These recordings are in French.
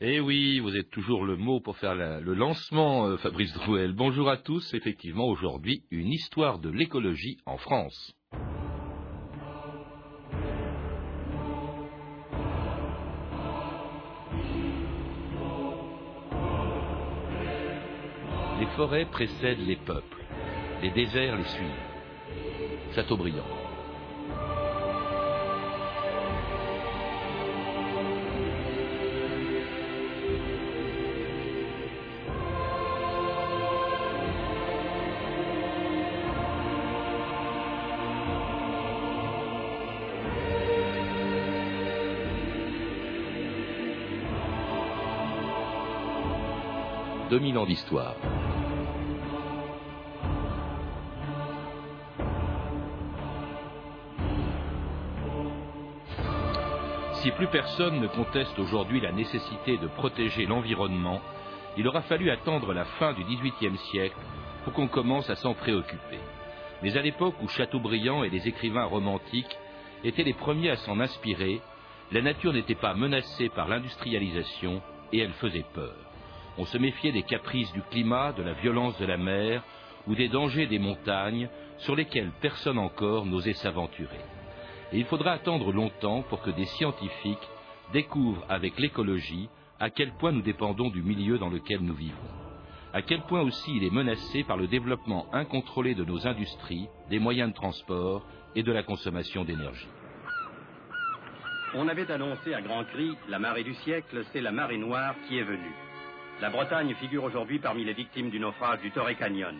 Eh oui, vous êtes toujours le mot pour faire le lancement, euh, Fabrice Drouel. Bonjour à tous. Effectivement, aujourd'hui, une histoire de l'écologie en France. Les forêts précèdent les peuples, les déserts les suivent. Châteaubriand. 2000 ans d'histoire. Si plus personne ne conteste aujourd'hui la nécessité de protéger l'environnement, il aura fallu attendre la fin du XVIIIe siècle pour qu'on commence à s'en préoccuper. Mais à l'époque où Chateaubriand et les écrivains romantiques étaient les premiers à s'en inspirer, la nature n'était pas menacée par l'industrialisation et elle faisait peur. On se méfiait des caprices du climat, de la violence de la mer ou des dangers des montagnes sur lesquels personne encore n'osait s'aventurer. Et il faudra attendre longtemps pour que des scientifiques découvrent avec l'écologie à quel point nous dépendons du milieu dans lequel nous vivons, à quel point aussi il est menacé par le développement incontrôlé de nos industries, des moyens de transport et de la consommation d'énergie. On avait annoncé à grands cris la marée du siècle, c'est la marée noire qui est venue. La Bretagne figure aujourd'hui parmi les victimes du naufrage du Torrey Canyon.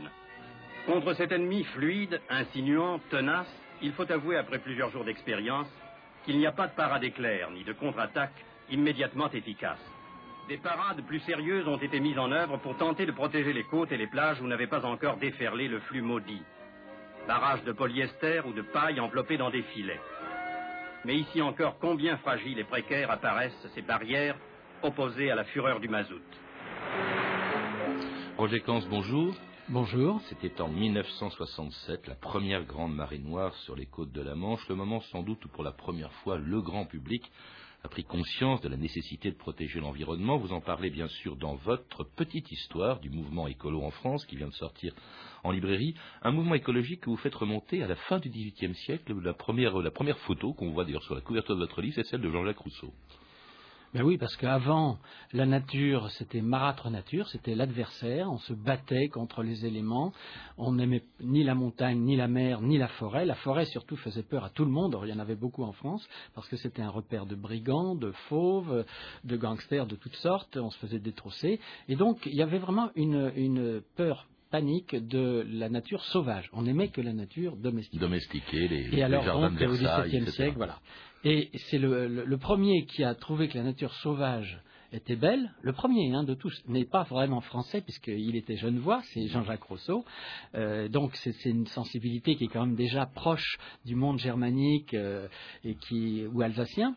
Contre cet ennemi fluide, insinuant, tenace, il faut avouer après plusieurs jours d'expérience qu'il n'y a pas de parade éclair ni de contre-attaque immédiatement efficace. Des parades plus sérieuses ont été mises en œuvre pour tenter de protéger les côtes et les plages où n'avait pas encore déferlé le flux maudit. Barrages de polyester ou de paille enveloppés dans des filets. Mais ici encore, combien fragiles et précaires apparaissent ces barrières opposées à la fureur du mazout. Roger Cans, bonjour. Bonjour. C'était en 1967, la première grande marée noire sur les côtes de la Manche, le moment sans doute où pour la première fois le grand public a pris conscience de la nécessité de protéger l'environnement. Vous en parlez bien sûr dans votre petite histoire du mouvement écolo en France qui vient de sortir en librairie. Un mouvement écologique que vous faites remonter à la fin du XVIIIe siècle. La première, la première photo qu'on voit d'ailleurs sur la couverture de votre livre, c'est celle de Jean-Jacques Rousseau. Ben oui, parce qu'avant, la nature, c'était marâtre nature, c'était l'adversaire, on se battait contre les éléments, on n'aimait ni la montagne, ni la mer, ni la forêt. La forêt, surtout, faisait peur à tout le monde, il y en avait beaucoup en France, parce que c'était un repère de brigands, de fauves, de gangsters de toutes sortes, on se faisait détrousser. Et donc, il y avait vraiment une, une peur panique de la nature sauvage. On n'aimait que la nature domestique. Domestiquée, les, et alors, jardins de Versailles, au XVIIe siècle, voilà. Et c'est le, premier qui a trouvé que la nature sauvage était belle, le premier hein, de tous, n'est pas vraiment français puisqu'il était genevois, c'est Jean-Jacques Rousseau. Euh, donc c'est une sensibilité qui est quand même déjà proche du monde germanique euh, et qui, ou alsacien,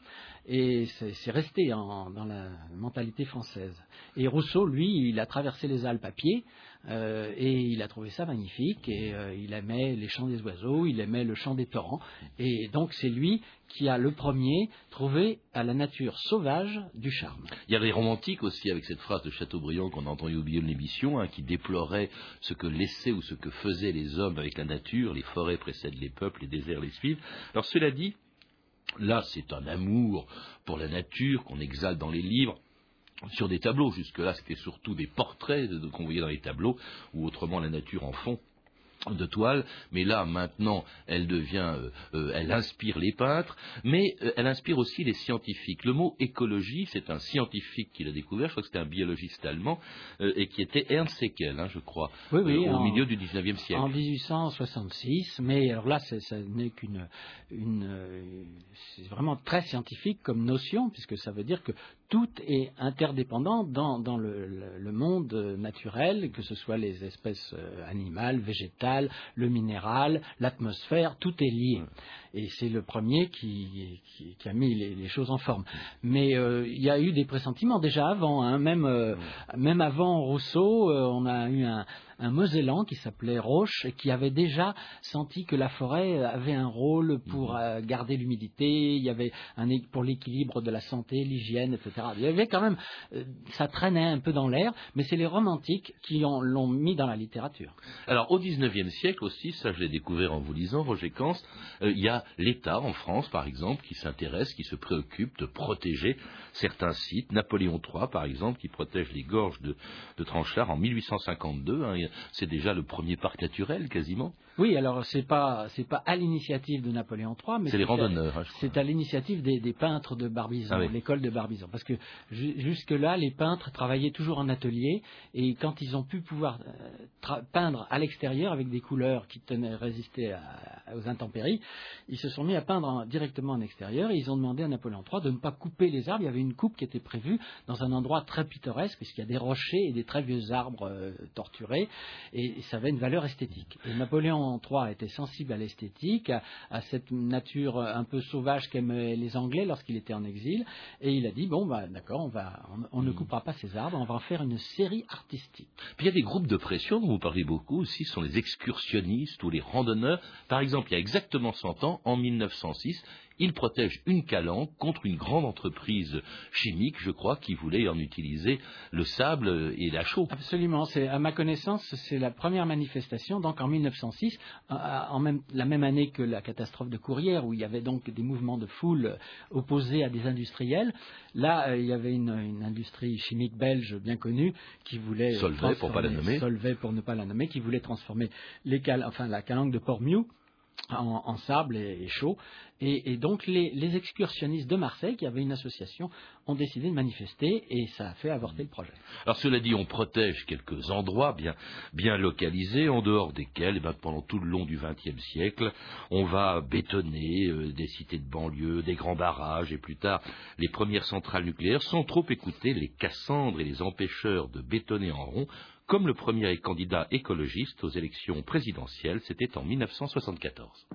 et c'est resté dans la mentalité française. Et Rousseau, lui, il a traversé les Alpes à pied, euh, et il a trouvé ça magnifique et euh, il aimait les chants des oiseaux, il aimait le chant des torrents et donc c'est lui qui a le premier trouvé à la nature sauvage du charme. Il y a les romantiques aussi avec cette phrase de Chateaubriand qu'on a entendu au milieu de l'émission, hein, qui déplorait ce que laissaient ou ce que faisaient les hommes avec la nature, les forêts précèdent les peuples, les déserts les suivent. Alors cela dit, là c'est un amour pour la nature qu'on exalte dans les livres, sur des tableaux. Jusque-là, c'était surtout des portraits qu'on voyait dans les tableaux, ou autrement la nature en fond de toile, mais là maintenant elle devient, euh, euh, elle inspire les peintres, mais euh, elle inspire aussi les scientifiques. Le mot écologie, c'est un scientifique qui l'a découvert, je crois que c'était un biologiste allemand, et qui était Ernst Haeckel, hein, je crois, oui, oui, au milieu du 19e siècle. En 1866, mais alors là, ça n'est qu'une, une, c'est vraiment très scientifique comme notion, puisque ça veut dire que tout est interdépendant dans, le, le, monde naturel, que ce soit les espèces animales, végétales, le minéral, l'atmosphère, tout est lié. Et c'est le premier qui, a mis les, choses en forme. Mais euh, il y a eu des pressentiments déjà avant, hein. même, euh, même avant Rousseau, euh, on a eu un, un Mosellan qui s'appelait Roche et qui avait déjà senti que la forêt avait un rôle pour mhm. garder l'humidité, il y avait un pour l'équilibre de la santé, l'hygiène, etc. etc. Il y avait quand même, euh, ça traînait un peu dans l'air, mais c'est les romantiques qui l'ont mis dans la littérature. Alors au XIXe siècle aussi, ça je l'ai découvert en vous lisant, Roger Kans, euh, il y a l'État en France, par exemple, qui s'intéresse, qui se préoccupe de protéger certains sites. Napoléon III, par exemple, qui protège les gorges de, de Tranchard en 1852. Hein, c'est déjà le premier parc naturel, quasiment. Oui, alors c'est pas c'est pas à l'initiative de Napoléon III, mais c'est les randonneurs. Hein, c'est à l'initiative des, peintres de Barbizon, ah l'école de Barbizon, parce que jusque là, les peintres travaillaient toujours en atelier et quand ils ont pu pouvoir euh, peindre à l'extérieur avec des couleurs qui tenaient résister aux intempéries, ils se sont mis à peindre directement en extérieur et ils ont demandé à Napoléon III de ne pas couper les arbres. Il y avait une coupe qui était prévue dans un endroit très pittoresque puisqu'il y a des rochers et des très vieux arbres euh, torturés et ça avait une valeur esthétique. Et Napoléon III était sensible à l'esthétique, à, cette nature un peu sauvage qu'aimaient les Anglais lorsqu'il était en exil, et il a dit bon bah d'accord, on, ne hmm. coupera pas ces arbres, on va en faire une série artistique. Puis il y a des groupes de pression dont vous parlez beaucoup aussi, ce sont les excursionnistes ou les randonneurs. Par exemple, il y a exactement 100 ans, en 1906, il protège une calanque contre une grande entreprise chimique, je crois, qui voulait en utiliser le sable et la chaux. Absolument. à ma connaissance, c'est la première manifestation, donc en 1906, en même, la même année que la catastrophe de Courrières, où il y avait donc des mouvements de foule opposés à des industriels. Là, euh, il y avait une, industrie chimique belge bien connue qui voulait Solvay pour pas la nommer. Solvay pour ne pas la nommer, qui voulait transformer les enfin, la calanque de Port-Miou en, sable et, chaud. Et, donc les, excursionnistes de Marseille, qui avaient une association, ont décidé de manifester et ça a fait avorter le projet. Alors cela dit, on protège quelques endroits bien, localisés, en dehors desquels, eh ben, pendant tout le long du XXe siècle, on va bétonner euh, des cités de banlieue, des grands barrages et plus tard les premières centrales nucléaires, sans trop écouter les cassandres et les empêcheurs de bétonner en rond comme le premier candidat écologiste aux élections présidentielles, c'était en 1974.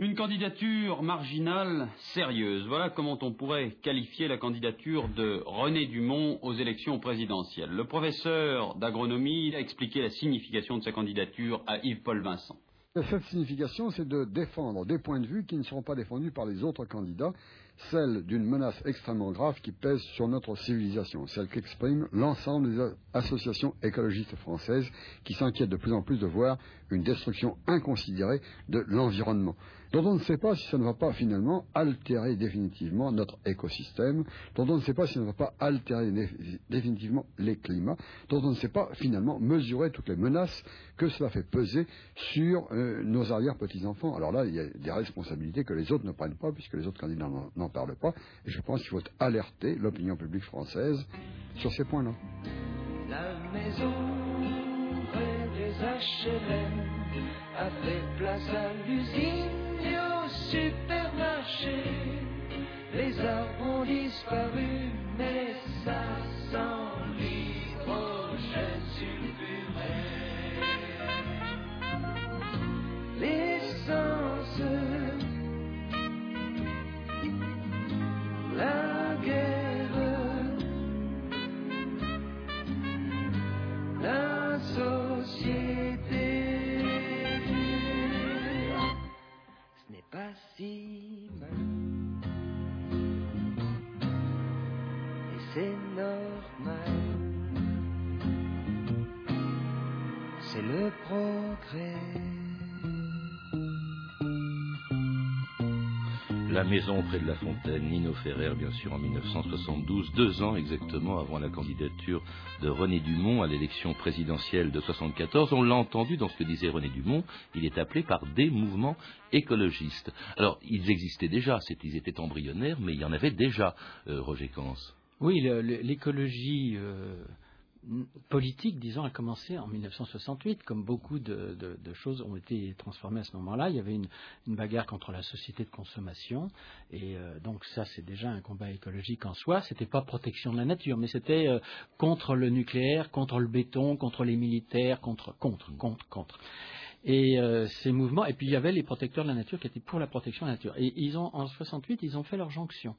Une candidature marginale sérieuse. Voilà comment on pourrait qualifier la candidature de René Dumont aux élections présidentielles. Le professeur d'agronomie a expliqué la signification de sa candidature à Yves-Paul Vincent. Cette signification, c'est de défendre des points de vue qui ne seront pas défendus par les autres candidats celle d'une menace extrêmement grave qui pèse sur notre civilisation, celle qu'expriment l'ensemble des associations écologistes françaises qui s'inquiètent de plus en plus de voir une destruction inconsidérée de l'environnement dont on ne sait pas si ça ne va pas finalement altérer définitivement notre écosystème, dont on ne sait pas si ça ne va pas altérer définitivement les climats, dont on ne sait pas finalement mesurer toutes les menaces que cela fait peser sur euh, nos arrière-petits-enfants. Alors là, il y a des responsabilités que les autres ne prennent pas, puisque les autres candidats n'en parlent pas, et je pense qu'il faut alerter l'opinion publique française sur ces points-là. Supermarché. Les arbres ont disparu, mais ça La maison près de la fontaine, Nino Ferrer, bien sûr, en 1972, deux ans exactement avant la candidature de René Dumont à l'élection présidentielle de 1974. On l'a entendu dans ce que disait René Dumont, il est appelé par des mouvements écologistes. Alors, ils existaient déjà, ils étaient embryonnaires, mais il y en avait déjà, euh, Roger Kans. Oui, l'écologie. Euh, politique, disons, a commencé en 1968, comme beaucoup de, choses ont été transformées à ce moment-là. Il y avait une, bagarre contre la société de consommation, et euh, donc ça, c'est déjà un combat écologique en soi. C'était pas protection de la nature, mais c'était euh, contre le nucléaire, contre le béton, contre les militaires, contre, contre, contre, contre. Et euh, ces mouvements, et puis il y avait les protecteurs de la nature qui étaient pour la protection de la nature. Et ils ont, en 68, ils ont fait leur jonction.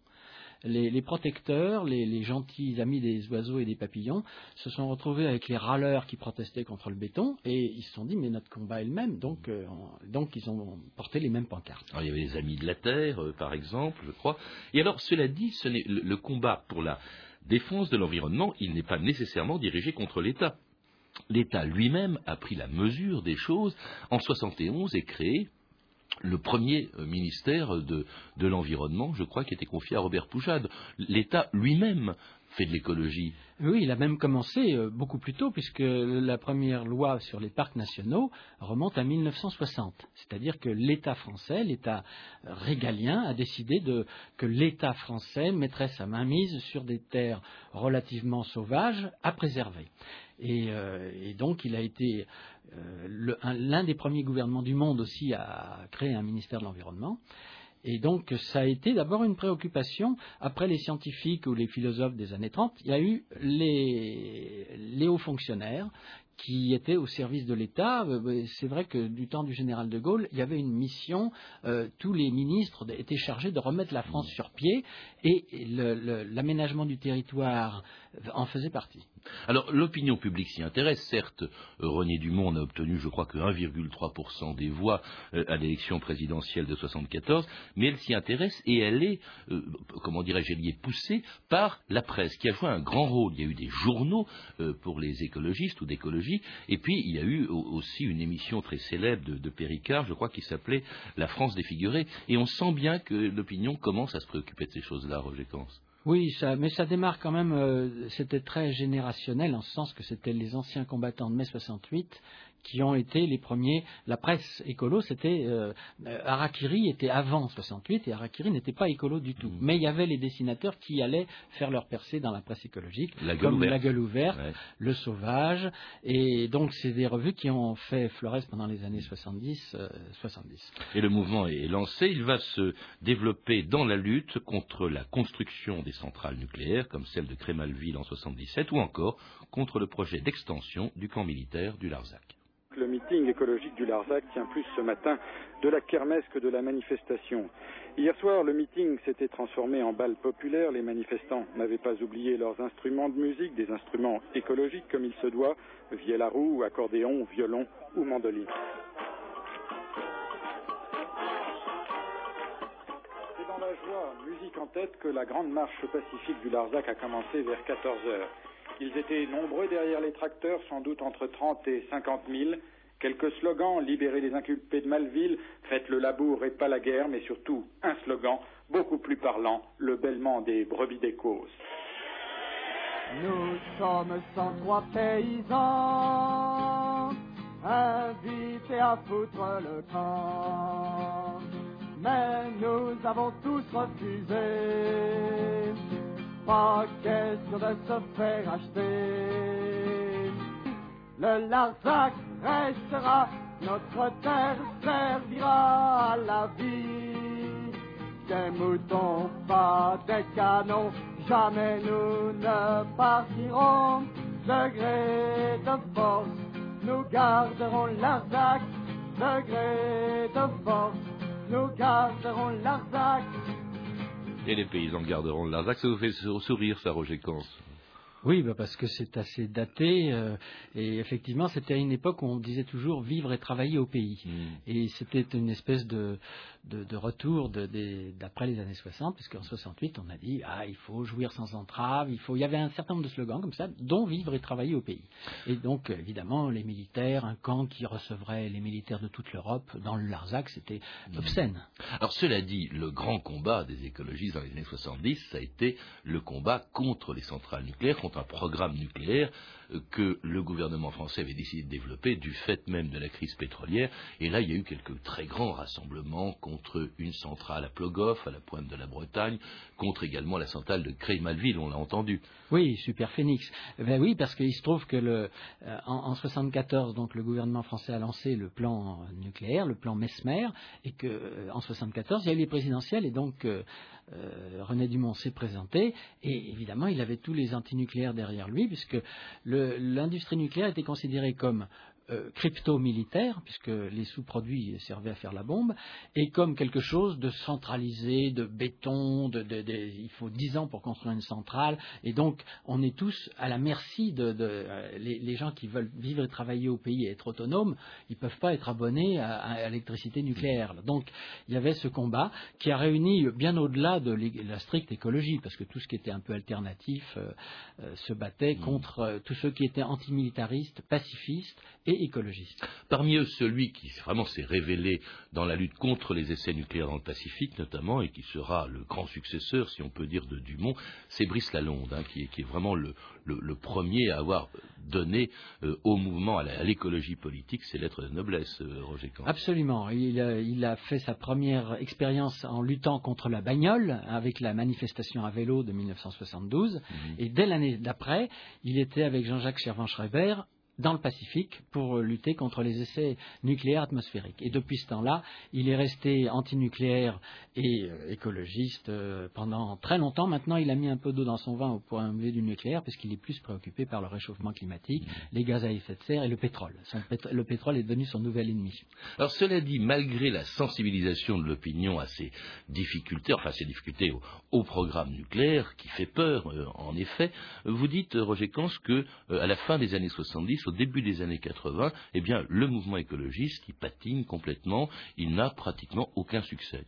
Les, protecteurs, les, gentils amis des oiseaux et des papillons, se sont retrouvés avec les râleurs qui protestaient contre le béton et ils se sont dit mais notre combat est le même, donc, euh, ils ont porté les mêmes pancartes. Il y avait les Amis de la Terre, euh, par exemple, je crois. Et alors, cela dit, le, le combat pour la défense de l'environnement, il n'est pas nécessairement dirigé contre l'État. L'État lui-même a pris la mesure des choses. En 71 est créé le premier euh, ministère de, l'environnement, je crois, qui était confié à Robert Poujade. L'État lui-même fait de l'écologie. Oui, il a même commencé euh, beaucoup plus tôt, puisque la première loi sur les parcs nationaux remonte à 1960. C'est-à-dire que l'État français, l'État régalien, a décidé que l'État français mettrait sa mainmise sur des terres relativement sauvages à préserver. Et, euh, et donc, il a été euh, l'un des premiers gouvernements du monde aussi à créer un ministère de l'Environnement. Et donc, ça a été d'abord une préoccupation. Après les scientifiques ou les philosophes des années 30, il y a eu les, les hauts fonctionnaires qui étaient au service de l'État. Euh, C'est vrai que du temps du général de Gaulle, il y avait une mission. euh, tous les ministres étaient chargés de remettre la France sur pied et l'aménagement du territoire en faisait partie. Alors, l'opinion publique s'y intéresse. Certes, euh, René Dumont n'a obtenu, je crois, que 1,3% des voix euh, à l'élection présidentielle de 74, mais elle s'y intéresse et elle est, euh, comment dirais-je, poussée par la presse, qui a joué un grand rôle. Il y a eu des journaux pour les écologistes ou d'écologie, et puis il y a eu au- aussi une émission très célèbre de, de Péricard, je crois, qui s'appelait La France défigurée, et on sent bien que l'opinion commence à se préoccuper de ces choses-là, Roger Cans. Oui, ça, mais ça démarre quand même, euh, c'était très générationnel en ce sens que c'était les anciens combattants de mai 68 qui ont été les premiers. La presse écolo, c'était euh, euh, Harakiri était avant 68 et Harakiri n'était pas écolo du tout. Mhm. Mais il y avait les dessinateurs qui allaient faire leur percée dans la presse écologique, La gueule comme ouverte. La Gueule ouverte, Ouais. Le Sauvage, et donc c'est des revues qui ont fait florès pendant les années 70, euh, 70. Et le mouvement est lancé, il va se développer dans la lutte contre la construction des centrales nucléaires, comme celle de Crémalville en 77, ou encore contre le projet d'extension du camp militaire du Larzac. Le meeting écologique du Larzac tient plus ce matin de la kermesse que de la manifestation. Hier soir, le meeting s'était transformé en bal populaire. Les manifestants n'avaient pas oublié leurs instruments de musique, des instruments écologiques comme il se doit, vielle à roue, accordéon, violon ou mandoline. C'est dans la joie, musique en tête, que la grande marche pacifique du Larzac a commencé vers 14 heures. Ils étaient nombreux derrière les tracteurs, sans doute entre 30 et 50 000. Quelques slogans, libérez les inculpés de Malville, faites le labour et pas la guerre, mais surtout un slogan beaucoup plus parlant, le bêlement des brebis des causes. Nous sommes 103 paysans, invités à foutre le camp. Mais nous avons tous refusé, pas question de se faire acheter. Le Larzac restera, notre terre servira à la vie. Des moutons, pas des canons, jamais nous ne partirons. De gré de force, nous garderons Larzac. De gré de force, nous garderons Larzac. Et les paysans garderont le Larzac. Ça vous fait sou- sourire, ça, Roger Oui, bah parce que c'est assez daté euh, et effectivement c'était à une époque où on disait toujours vivre et travailler au pays. Et c'était une espèce de, de, de retour de- d'après les années 60, puisqu'en 68, on a dit ah il faut jouir sans entrave, il faut. Il y avait un certain nombre de slogans comme ça, dont vivre et travailler au pays. Et donc évidemment les militaires, un camp qui recevrait les militaires de toute l'Europe dans le Larzac, c'était obscène. Alors cela dit, le grand combat des écologistes dans les années 70, ça a été le combat contre les centrales nucléaires, un programme nucléaire que le gouvernement français avait décidé de développer du fait même de la crise pétrolière. Et là, il y a eu quelques très grands rassemblements contre une centrale à Plogoff, à la pointe de la Bretagne, contre également la centrale de Creil-Malville, on l'a entendu. Oui, Super Phoenix. Ben oui, parce qu'il se trouve que le, euh, en, en 74, donc le gouvernement français a lancé le plan nucléaire, le plan Mesmer, et que euh, en 74, il y a eu les présidentielles, et donc euh, euh, René Dumont s'est présenté, et évidemment, il avait tous les antinucléaires derrière lui, puisque le- l'industrie nucléaire était considérée comme crypto-militaire, puisque les sous-produits servaient à faire la bombe, et comme quelque chose de centralisé, de béton, de, il faut dix ans pour construire une centrale, et donc on est tous à la merci de, euh, les, gens qui veulent vivre et travailler au pays et être autonomes, ils ne peuvent pas être abonnés à, l'électricité nucléaire. Donc il y avait ce combat qui a réuni bien au-delà de la stricte écologie, parce que tout ce qui était un peu alternatif euh, euh, se battait mmh. contre tous ceux qui étaient antimilitaristes, pacifistes et Parmi eux, celui qui vraiment s'est révélé dans la lutte contre les essais nucléaires dans le Pacifique, notamment, et qui sera le grand successeur, si on peut dire, de Dumont, c'est Brice Lalonde, hein, qui, est, vraiment le, premier à avoir donné euh, au mouvement, à l'écologie politique, ses lettres de noblesse, euh, Roger Camp. Absolument. Il a, fait sa première expérience en luttant contre la bagnole avec la manifestation à vélo de 1972. Mhm. Et dès l'année d'après, il était avec Jean-Jacques Chervan-Schreiber dans le Pacifique pour lutter contre les essais nucléaires atmosphériques. Et depuis ce temps-là, il est resté antinucléaire et euh, écologiste euh, pendant très longtemps. Maintenant, il a mis un peu d'eau dans son vin au point de du nucléaire puisqu'il est plus préoccupé par le réchauffement climatique, les gaz à effet de serre et le pétrole. le pétrole est devenu son nouvel ennemi. Alors cela dit, malgré la sensibilisation de l'opinion à ces difficultés, enfin ces difficultés au, programme nucléaire qui fait peur, euh, en effet, vous dites, Roger Kans, que à la fin des années 70, au début des années 80, eh bien, le mouvement écologiste qui patine complètement, il n'a pratiquement aucun succès.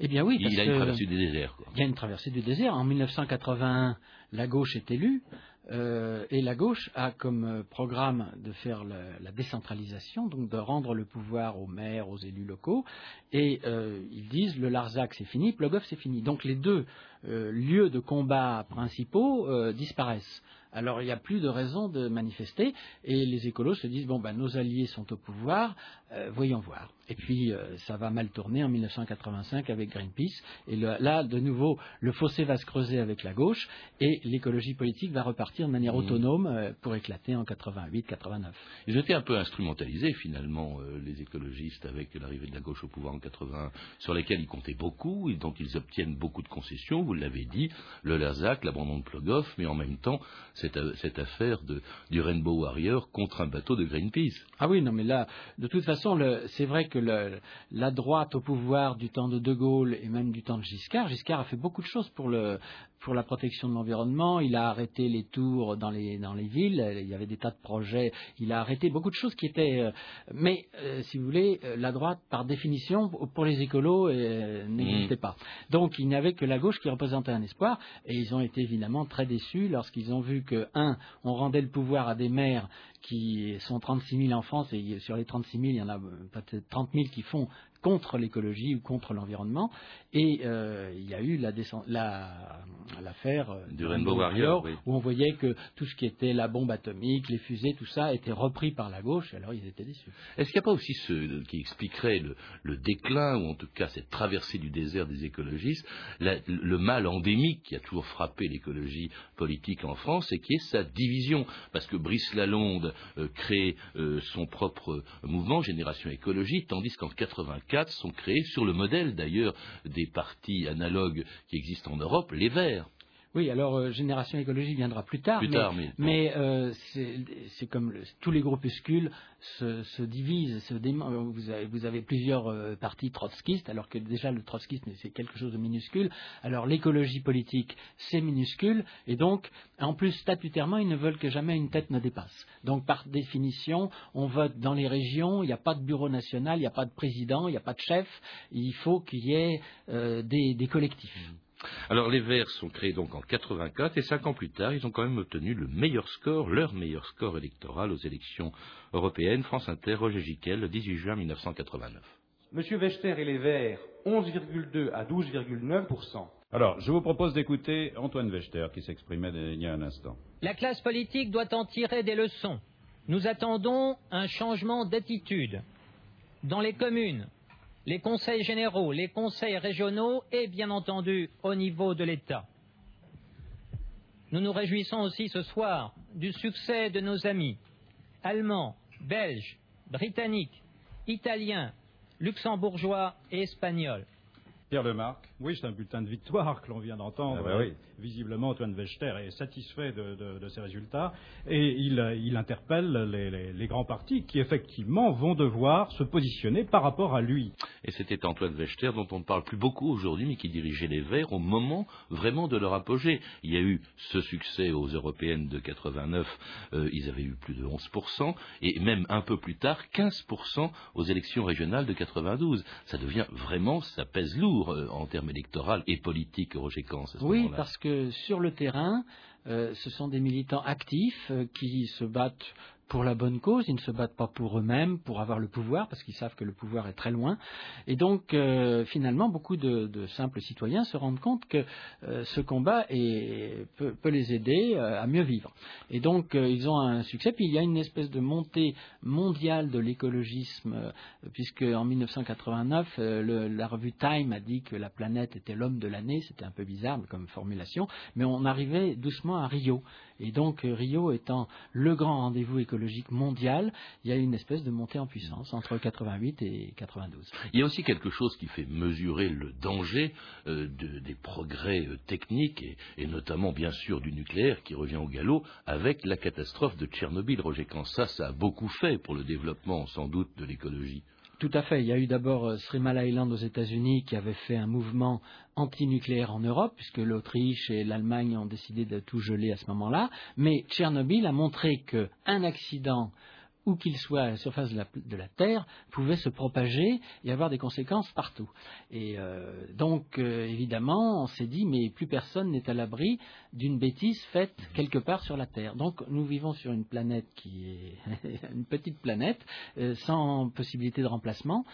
Eh bien oui, il y a une traversée du désert. Il y a une traversée du désert. En 1981, la gauche est élue. Euh, et la gauche a comme euh, programme de faire la, décentralisation, donc de rendre le pouvoir aux maires, aux élus locaux. Et euh, ils disent le Larzac c'est fini, Plogoff c'est fini. Donc les deux lieux de combat principaux disparaissent. Alors il n'y a plus de raison de manifester et les écolos se disent bon ben nos alliés sont au pouvoir, euh, voyons voir. Et puis euh, ça va mal tourner en 1985 avec Greenpeace et là de nouveau le fossé va se creuser avec la gauche et l'écologie politique va repartir de manière mmh. autonome euh, pour éclater en 88-89. Ils étaient un peu instrumentalisés finalement les écologistes avec l'arrivée de la gauche au pouvoir en 80 sur lesquels ils comptaient beaucoup et donc ils obtiennent beaucoup de concessions. Vous l'avez dit, le Larzac, l'abandon de Plogoff, mais en même temps cette, affaire du Rainbow Warrior contre un bateau de Greenpeace. Ah oui, non, mais là, de toute façon, c'est vrai que la droite au pouvoir du temps de De Gaulle et même du temps de Giscard, Giscard a fait beaucoup de choses pour, la protection de l'environnement. Il a arrêté les tours dans les, villes. Il y avait des tas de projets. Il a arrêté beaucoup de choses qui étaient. Euh, mais, euh, si vous voulez, euh, la droite, par définition, pour les écolos, n'existait mmh. pas. Donc, il n'y avait que la gauche qui représentait un espoir. Et ils ont été évidemment très déçus lorsqu'ils ont vu que, un, on rendait le pouvoir à des maires qui sont 36 000 en France, et sur les 36 000, il y en a peut-être 30 000 qui font contre l'écologie ou contre l'environnement. Et euh, il y a eu l'affaire la, euh, du Rainbow Warrior, où on voyait que tout ce qui était la bombe atomique, les fusées, tout ça était repris par la gauche, alors ils étaient déçus. Est-ce qu'il n'y a pas aussi ce qui expliquerait le, déclin, ou en tout cas cette traversée du désert des écologistes, le mal endémique qui a toujours frappé l'écologie politique en France, et qui est sa division? Parce que Brice Lalonde euh, crée son propre mouvement, Génération Écologie, tandis qu'en 84, sont créés sur le modèle d'ailleurs des partis analogues qui existent en Europe, les Verts. Oui, alors euh, Génération Écologie viendra plus tard. Plus mais, tard, mais, euh, c'est comme tous les groupuscules se, divisent, se vous, avez, vous, avez, plusieurs euh, partis trotskistes, alors que déjà le trotskisme c'est quelque chose de minuscule. Alors l'écologie politique c'est minuscule, et donc en plus statutairement ils ne veulent que jamais une tête ne dépasse. Donc par définition, on vote dans les régions, il n'y a pas de bureau national, il n'y a pas de président, il n'y a pas de chef, il faut qu'il y ait des, collectifs. Mmh. Alors les Verts sont créés donc en 84 et cinq ans plus tard, ils ont quand même obtenu le meilleur score, leur meilleur score électoral aux élections européennes. France Inter, Roger Giquel, le 18 juin 1989. Monsieur Wechter et les Verts, 11,2 à 12,9 alors, je vous propose d'écouter Antoine Wechter qui s'exprimait il y a un instant. La classe politique doit en tirer des leçons. Nous attendons un changement d'attitude. Dans les communes, les conseils généraux, les conseils régionaux et bien entendu au niveau de l'État. Nous nous réjouissons aussi ce soir du succès de nos amis allemands, belges, britanniques, italiens, luxembourgeois et espagnols. Pierre Lemarque. Oui, c'est un bulletin de victoire que l'on vient d'entendre. Ah bah oui. Visiblement, Antoine Wechter est satisfait de, de- de ces résultats et il, euh, il interpelle les, les- les grands partis qui, effectivement, vont devoir se positionner par rapport à lui. Et c'était Antoine Wechter, dont on ne parle plus beaucoup aujourd'hui, mais qui dirigeait les Verts au moment vraiment de leur apogée. Il y a eu ce succès aux européennes de 89, euh, ils avaient eu plus de 11%, et même un peu plus tard, 15% aux élections régionales de 92. Ça devient vraiment, ça pèse lourd euh, en termes électoraux et politiques, Roger à ce Oui, parce que sur le terrain, euh, ce sont des militants actifs euh, qui se battent pour la bonne cause, ils ne se battent pas pour eux-mêmes, pour avoir le pouvoir, parce qu'ils savent que le pouvoir est très loin. Et donc, euh, finalement, beaucoup de, simples citoyens se rendent compte que euh, ce combat peut, les aider euh, à mieux vivre. Et donc, ils ont un succès. Puis, il y a une espèce de montée mondiale de l'écologisme, puisque en 1989, euh, le- la revue Time a dit que la planète était l'homme de l'année. C'était un peu bizarre comme formulation, mais on arrivait doucement à Rio. Et donc, euh, Rio étant le grand rendez-vous écologique mondial, il y a une espèce de montée en puissance entre 88 et 92. Il y a aussi quelque chose qui fait mesurer le danger euh, de- des progrès euh, techniques et, notamment bien sûr du nucléaire qui revient au galop avec la catastrophe de Tchernobyl. Roger Kans, ça, ça a beaucoup fait pour le développement sans doute de l'écologie. Tout à fait. Il y a eu d'abord euh, Mile Island aux États-Unis qui avait fait un mouvement antinucléaire en Europe, puisque l'Autriche et l'Allemagne ont décidé de tout geler à ce moment-là. Mais Tchernobyl a montré qu'un accident, où qu'il soit à la surface de la, de la Terre, pouvait se propager et avoir des conséquences partout. Et euh, donc, euh, évidemment, on s'est dit, mais plus personne n'est à l'abri d'une bêtise faite quelque part sur la Terre. Donc, nous vivons sur une planète qui est une petite planète, euh, sans possibilité de remplacement.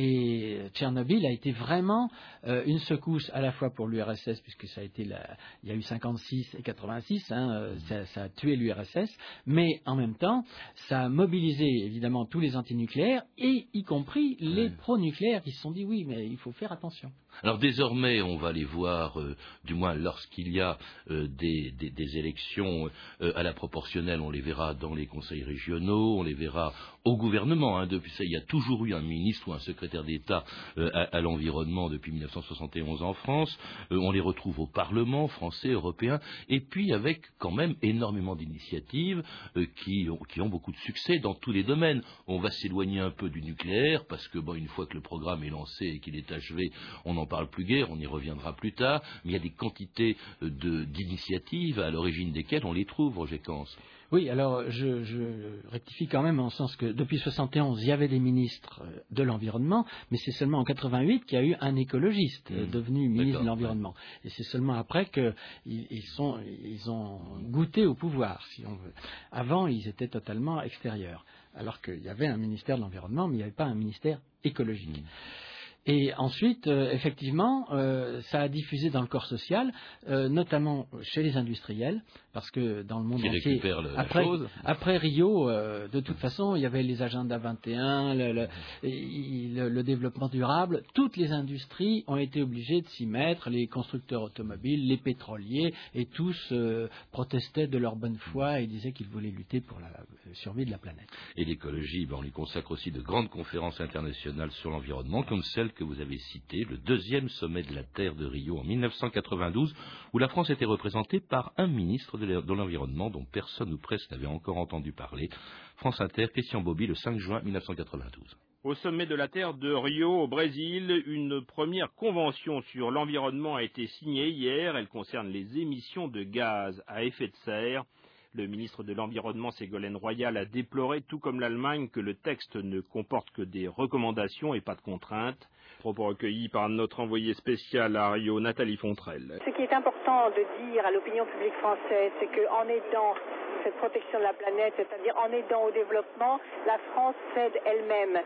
Et Tchernobyl a été vraiment euh, une secousse à la fois pour l'URSS, puisque ça a été la, il y a eu 56 et 86, hein, euh, ça, ça a tué l'URSS, mais en même temps, ça a mobilisé évidemment tous les antinucléaires, et y compris les pro-nucléaires. Qui se sont dit oui, mais il faut faire attention. Alors désormais, on va les voir, euh, du moins lorsqu'il y a euh, des, des- des élections euh, à la proportionnelle, on les verra dans les conseils régionaux, on les verra au gouvernement. hein. depuis ça, il y a toujours eu un ministre ou un secrétaire d'État euh, à, l'environnement depuis 1971 en France. Euh, on les retrouve au Parlement français, européen, et puis avec quand même énormément d'initiatives euh, qui, ont, beaucoup de succès dans tous les domaines. On va s'éloigner un peu du nucléaire parce que une fois que le programme est lancé et qu'il est achevé, on n'en parle plus guère, on y reviendra plus tard. Mais il y a des quantités d'initiatives à l'origine desquelles on les trouve, Roger Kans. Oui, alors je, je rectifie quand même en sens que depuis 71, il y avait des ministres euh, de l'environnement, mais c'est seulement en 88 qu'il y a eu un écologiste euh, Mmh. devenu ministre de l'environnement. Et c'est seulement après qu'ils ils sont, ils ont goûté au pouvoir, si on veut. Avant, ils étaient totalement extérieurs, alors qu'il y avait un ministère de l'environnement, mais il n'y avait pas un ministère écologique. Et ensuite, euh, effectivement, euh, ça a diffusé dans le corps social, euh, notamment chez les industriels, parce que dans le monde Qui entier, le- après, Rio, euh, de toute façon, il y avait les agendas 21, le, le- et- le- le développement durable. Toutes les industries ont été obligées de s'y mettre, les constructeurs automobiles, les pétroliers, et tous euh, protestaient de leur bonne foi et disaient qu'ils voulaient lutter pour la euh, survie de la planète. Et l'écologie, ben, on lui consacre aussi de grandes conférences internationales sur l'environnement, comme celle que vous avez citée, le deuxième sommet de la Terre de Rio en 1992, où la France était représentée par un ministre de de l'Environnement dont personne ou presque n'avait encore entendu parler. France Inter, Christian Bobby, le 5 juin 1992. Au sommet de la Terre de Rio, au Brésil, une première convention sur l'environnement a été signée hier. Elle concerne les émissions de gaz à effet de serre. Le ministre de l'Environnement, Ségolène Royal, a déploré, tout comme l'Allemagne, que le texte ne comporte que des recommandations et pas de contraintes. Propos recueillis par notre envoyé spécial à Rio, Nathalie Fontrelle. Ce qui est important de dire à l'opinion publique française, c'est qu'en aidant cette protection de la planète, c'est-à-dire en aidant au développement, la France s'aide elle-même.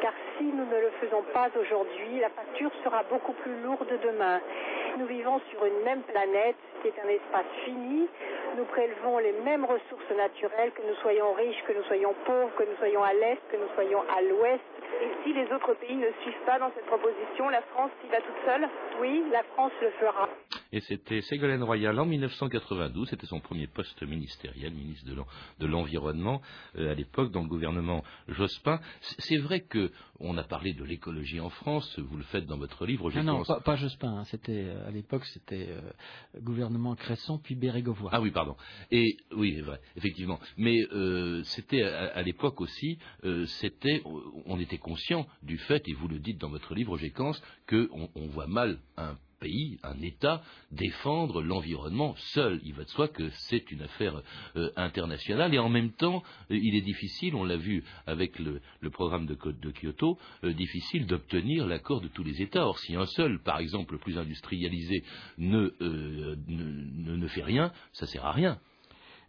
Car si nous ne le faisons pas aujourd'hui, la facture sera beaucoup plus lourde demain. Nous vivons sur une même planète qui est un espace fini. Nous prélevons les mêmes ressources naturelles, que nous soyons riches, que nous soyons pauvres, que nous soyons à l'est, que nous soyons à l'ouest. Et si les autres pays ne suivent pas dans cette proposition, la France y va toute seule? Oui, la France le fera. et c'était Ségolène Royal en 1992, c'était son premier poste ministériel, ministre de l'Environnement, euh, à l'époque dans le gouvernement Jospin. C'est vrai que on a parlé de l'écologie en France, vous le faites dans votre livre. Ah non, pas, Jospin, hein. c'était euh, à l'époque c'était euh, gouvernement Cresson puis Bérégovoy. Ah oui, pardon. Et oui, vrai, effectivement. Mais c'était à, l'époque aussi, c'était, on était conscient du fait, et vous le dites dans votre livre, Kans, qu'on on voit mal un pays, un État, défendre l'environnement seul. Il va de soi que c'est une affaire euh, internationale et en même temps, euh, il est difficile, on l'a vu avec le, programme de, de Kyoto, euh, difficile d'obtenir l'accord de tous les États. Or, si un seul, par exemple, le plus industrialisé, ne, ne, ne fait rien, ça ne sert à rien.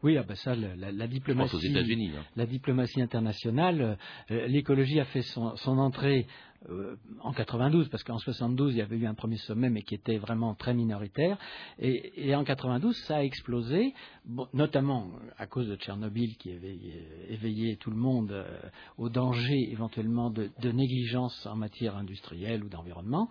Oui, ah ben ça, la, diplomatie, hein. la diplomatie internationale, l'écologie a fait son, son entrée euh, en 92, parce qu'en 72 il y avait eu un premier sommet, mais qui était vraiment très minoritaire, et, en 92 ça a explosé, notamment à cause de Tchernobyl qui avait éveillé tout le monde euh, au danger éventuellement de, négligence en matière industrielle ou d'environnement,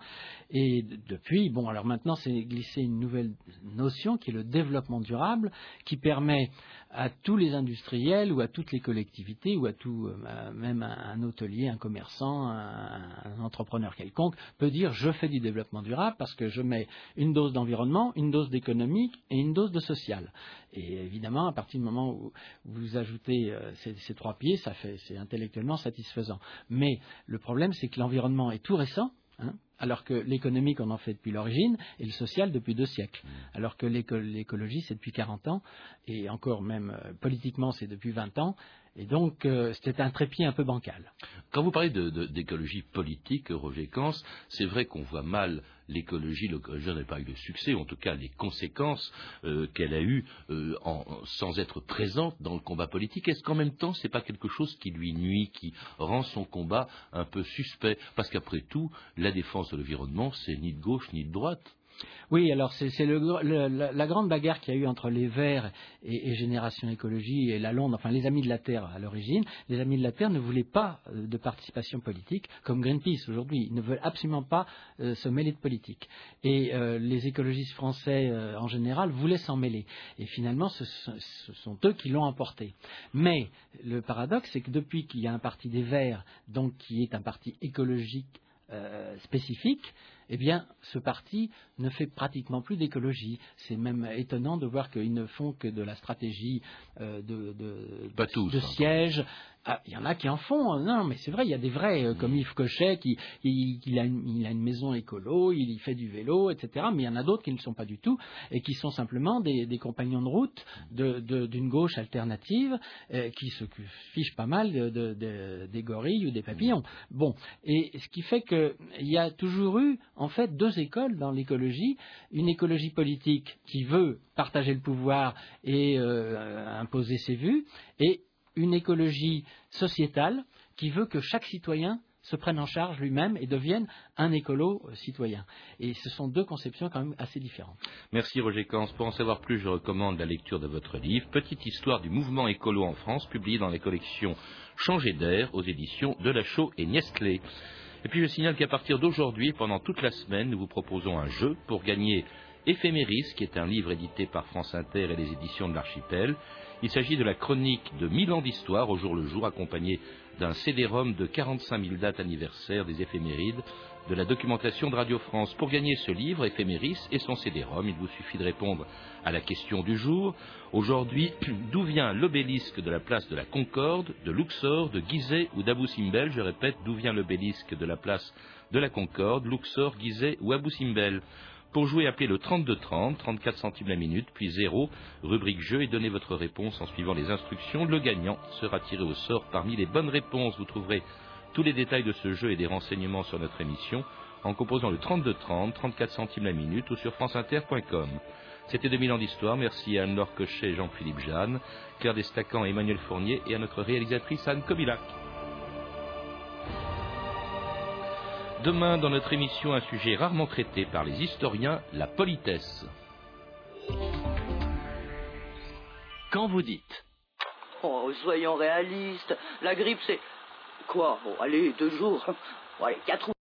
et depuis, bon alors maintenant c'est glissé une nouvelle notion qui est le développement durable, qui permet à tous les industriels ou à toutes les collectivités ou à tout, euh, même un, hôtelier, un commerçant, un, un entrepreneur quelconque peut dire je fais du développement durable parce que je mets une dose d'environnement, une dose d'économique et une dose de social. Et évidemment, à partir du moment où vous ajoutez euh, ces, trois pieds, ça fait c'est intellectuellement satisfaisant. Mais le problème, c'est que l'environnement est tout récent. Hein, alors que l'économique, on en fait depuis l'origine, et le social depuis deux siècles. Mmh. Alors que l'écologie, c'est depuis 40 ans, et encore même euh, politiquement, c'est depuis 20 ans, et donc, euh, c'était un trépied un peu bancal. Quand vous parlez d'écologie politique, Roger Kans, c'est vrai qu'on voit mal l'écologie, l'écologie n'a pas eu de succès, ou en tout cas les conséquences euh, qu'elle a eues euh, sans être présente dans le combat politique. Est-ce qu'en même temps, ce n'est pas quelque chose qui lui nuit, qui rend son combat un peu suspect? Parce qu'après tout, la défense de l'environnement, c'est ni de gauche ni de droite. Oui, alors c'est la, grande bagarre qu'il y a eu entre les Verts et, Génération Écologie et la Londe, enfin les Amis de la Terre à l'origine. Les Amis de la Terre ne voulaient pas euh, de participation politique, comme Greenpeace aujourd'hui. Ils ne veulent absolument pas euh, se mêler de politique. Et euh, les écologistes français en général voulaient s'en mêler. Et finalement, ce, ce sont eux qui l'ont emporté. Mais le paradoxe, c'est que depuis qu'il y a un parti des Verts, donc qui est un parti écologique spécifique, eh bien, ce parti ne fait pratiquement plus d'écologie. C'est même étonnant de voir qu'ils ne font que de la stratégie euh, de, de, de, siège ah, il y en a qui en font. Hein. Non, mais c'est vrai, il y a des vrais, euh, comme Yves Cochet, qui il, a une, maison écolo, il, fait du vélo, etc. Mais il y en a d'autres qui ne le sont pas du tout et qui sont simplement des, compagnons de route d'une gauche alternative euh, qui se fichent pas mal des gorilles ou des papillons. Bon, et ce qui fait qu'il y a toujours eu, en fait, deux écoles dans l'écologie. Une écologie politique qui veut partager le pouvoir et euh, imposer ses vues, et une écologie sociétale qui veut que chaque citoyen se prenne en charge lui-même et devienne un écolo citoyen. Et ce sont deux conceptions quand même assez différentes. Merci Roger Kans. Pour en savoir plus, je recommande la lecture de votre livre Petite histoire du mouvement écolo en France, publié dans la collection Changer d'air aux éditions de La Chaux et Niestlé. Et puis je signale qu'à partir d'aujourd'hui, pendant toute la semaine, nous vous proposons un jeu pour gagner Éphéméris, qui est un livre édité par France Inter et les éditions de l'Archipel. Il s'agit de la chronique de 1000 ans d'histoire au jour le jour, accompagné d'un CD-ROM de 45 000 dates anniversaires des éphémérides de la documentation de Radio France. Pour gagner ce livre, Éphéméris et son CD-ROM, il vous suffit de répondre à la question du jour. Aujourd'hui, d'où vient l'obélisque de la place de la Concorde, de Luxor, de Gizeh ou d'Abou Simbel? Je répète, d'où vient l'obélisque de la place de la Concorde, Luxor, Gizeh ou Abou Simbel? Pour jouer, appelez le 3230, 34 centimes la minute, puis 0, rubrique jeu, et donnez votre réponse en suivant les instructions. Le gagnant sera tiré au sort parmi les bonnes réponses. Vous trouverez tous les détails de ce jeu et des renseignements sur notre émission en composant le 3230, 34 centimes la minute ou sur franceinter.com. C'était 2000 ans d'histoire. Merci à Anne-Laure Cochet et Jean-Philippe Jeanne, Claire Destacan Emmanuel Fournier et à notre réalisatrice Anne Kobilac. Demain, dans notre émission, un sujet rarement traité par les historiens, la politesse. Quand vous dites Oh, soyons réalistes, la grippe c'est. Quoi? Bon, allez, deux jours. Ouais, quatre